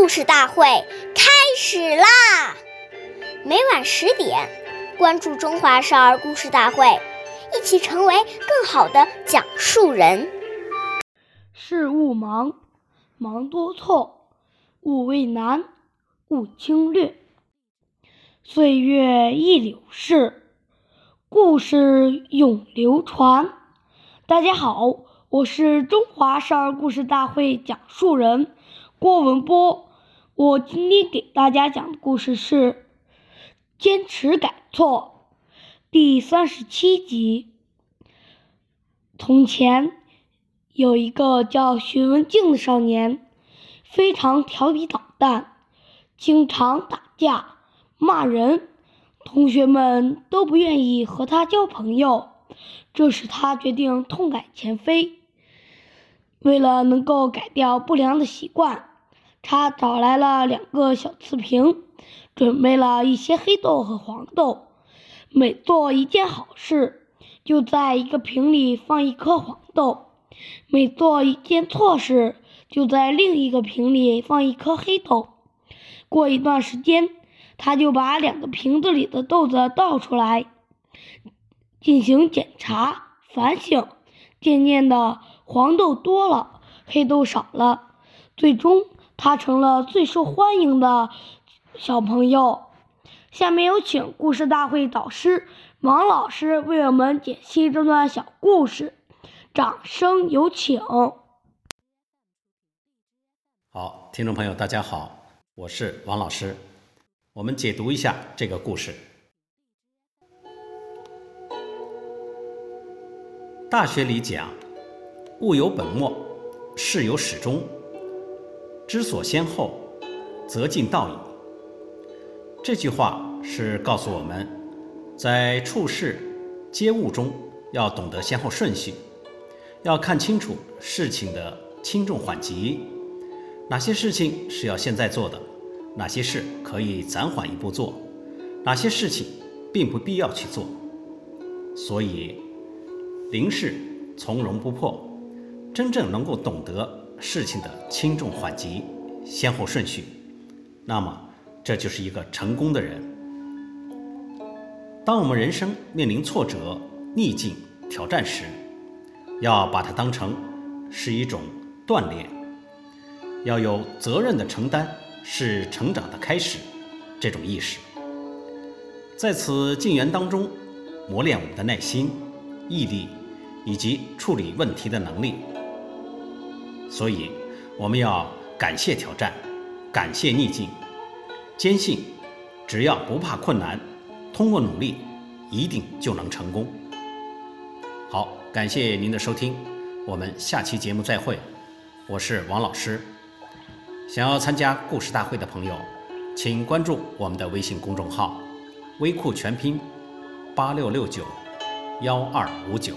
故事大会开始啦！每晚十点，关注《中华少儿故事大会》，一起成为更好的讲述人。事勿忙，忙多错；勿畏难，勿轻略。岁月易流逝，故事永流传。大家好，我是中华少儿故事大会讲述人。郭文波，我今天给大家讲的故事是《坚持改错》第三十七集。从前有一个叫徐文静的少年，非常调皮捣蛋，经常打架骂人，同学们都不愿意和他交朋友，这使他决定痛改前非。为了能够改掉不良的习惯。他找来了两个小瓷瓶，准备了一些黑豆和黄豆。每做一件好事，就在一个瓶里放一颗黄豆；每做一件错事，就在另一个瓶里放一颗黑豆。过一段时间，他就把两个瓶子里的豆子倒出来，进行检查反省。渐渐的，黄豆多了，黑豆少了，最终。他成了最受欢迎的小朋友。下面有请故事大会导师王老师为我们解析这段小故事，掌声有请。好，听众朋友，大家好，我是王老师。我们解读一下这个故事。大学里讲，物有本末，事有始终。知所先后，则近道矣。这句话是告诉我们，在处事接物中要懂得先后顺序，要看清楚事情的轻重缓急，哪些事情是要现在做的，哪些事可以暂缓一步做，哪些事情并不必要去做。所以，临事从容不迫，真正能够懂得。事情的轻重缓急、先后顺序，那么这就是一个成功的人。当我们人生面临挫折、逆境、挑战时，要把它当成是一种锻炼，要有责任的承担是成长的开始，这种意识，在此境缘当中磨练我们的耐心、毅力以及处理问题的能力。所以，我们要感谢挑战，感谢逆境，坚信只要不怕困难，通过努力，一定就能成功。好，感谢您的收听，我们下期节目再会。我是王老师。想要参加故事大会的朋友，请关注我们的微信公众号“微库全拼八六六九幺二五九”。